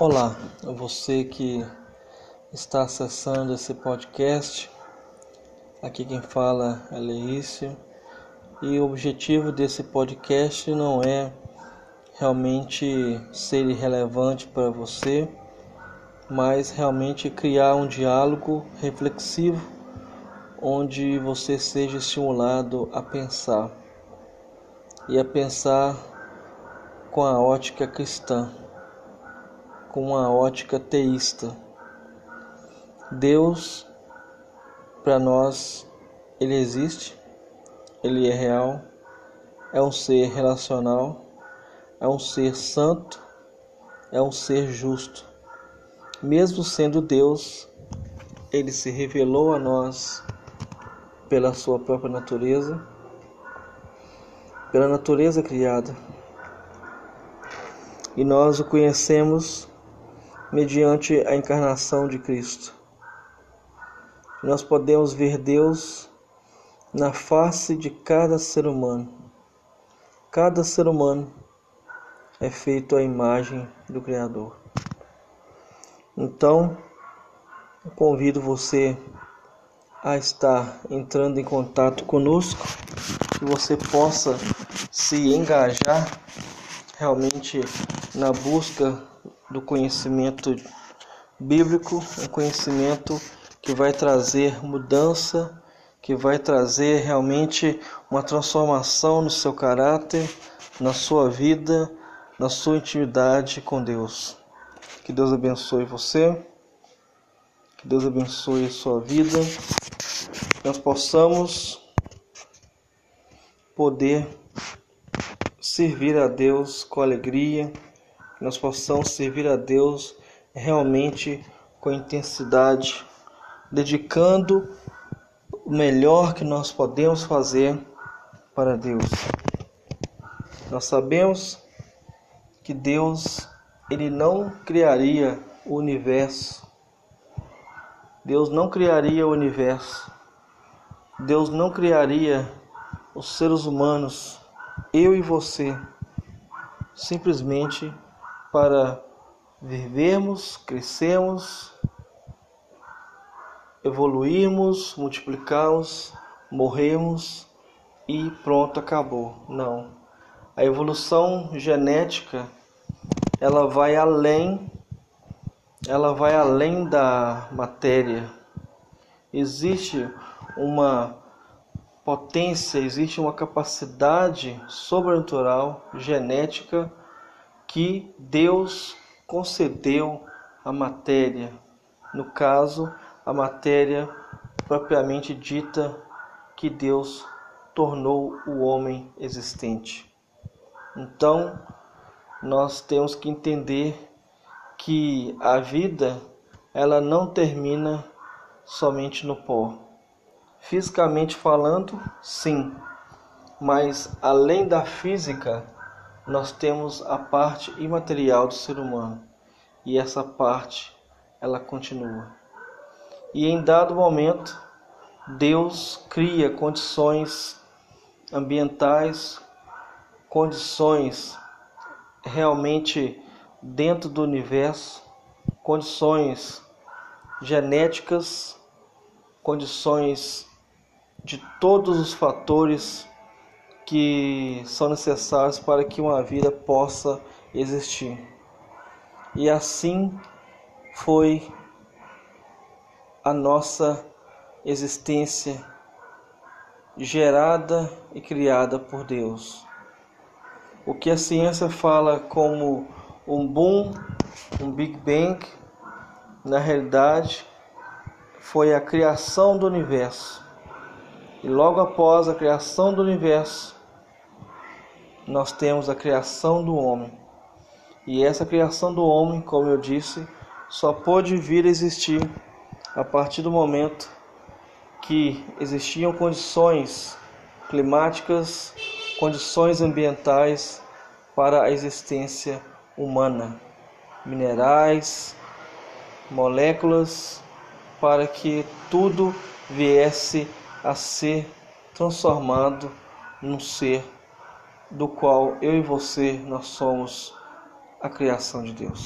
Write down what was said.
Olá, você que está acessando esse podcast. Aqui quem fala é Leício. E o objetivo desse podcast não é realmente ser irrelevante para você, mas realmente criar um diálogo reflexivo onde você seja estimulado a pensar. E a pensar com a ótica cristã com uma ótica teísta. Deus, para nós, ele existe, ele é real, é um ser relacional, é um ser santo, é um ser justo. Mesmo sendo Deus, ele se revelou a nós pela sua própria natureza, pela natureza criada. E nós o conhecemos mediante a encarnação de Cristo. Nós podemos ver Deus na face de cada ser humano. Cada ser humano é feito à imagem do Criador. Então, convido você a estar entrando em contato conosco, que você possa se engajar realmente na busca do conhecimento bíblico, um conhecimento que vai trazer mudança, que vai trazer realmente uma transformação no seu caráter, na sua vida, na sua intimidade com Deus. Que Deus abençoe você, que Deus abençoe a sua vida, que nós possamos poder servir a Deus com alegria que nós possamos servir a Deus realmente com intensidade, dedicando o melhor que nós podemos fazer para Deus. Nós sabemos que Deus ele não criaria o universo. Deus não criaria o universo. Deus não criaria os seres humanos, eu e você, simplesmente para vivermos, crescermos, evoluirmos, multiplicarmos, morrermos e pronto, acabou. Não. A evolução genética, ela vai além ela vai além da matéria. Existe uma potência, existe uma capacidade sobrenatural genética que Deus concedeu à matéria, no caso, a matéria propriamente dita que Deus tornou o homem existente. Então, nós temos que entender que a vida ela não termina somente no pó. Fisicamente falando, sim, mas além da física, nós temos a parte imaterial do ser humano e essa parte ela continua. E em dado momento, Deus cria condições ambientais, condições realmente dentro do universo, condições genéticas, condições de todos os fatores que são necessários para que uma vida possa existir. E assim foi a nossa existência gerada e criada por Deus. O que a ciência fala como um boom, um Big Bang, na realidade foi a criação do universo. E logo após a criação do universo, nós temos a criação do homem. E essa criação do homem, como eu disse, só pôde vir a existir a partir do momento que existiam condições climáticas, condições ambientais para a existência humana, minerais, moléculas, para que tudo viesse a ser transformado num ser do qual eu e você nós somos a criação de Deus.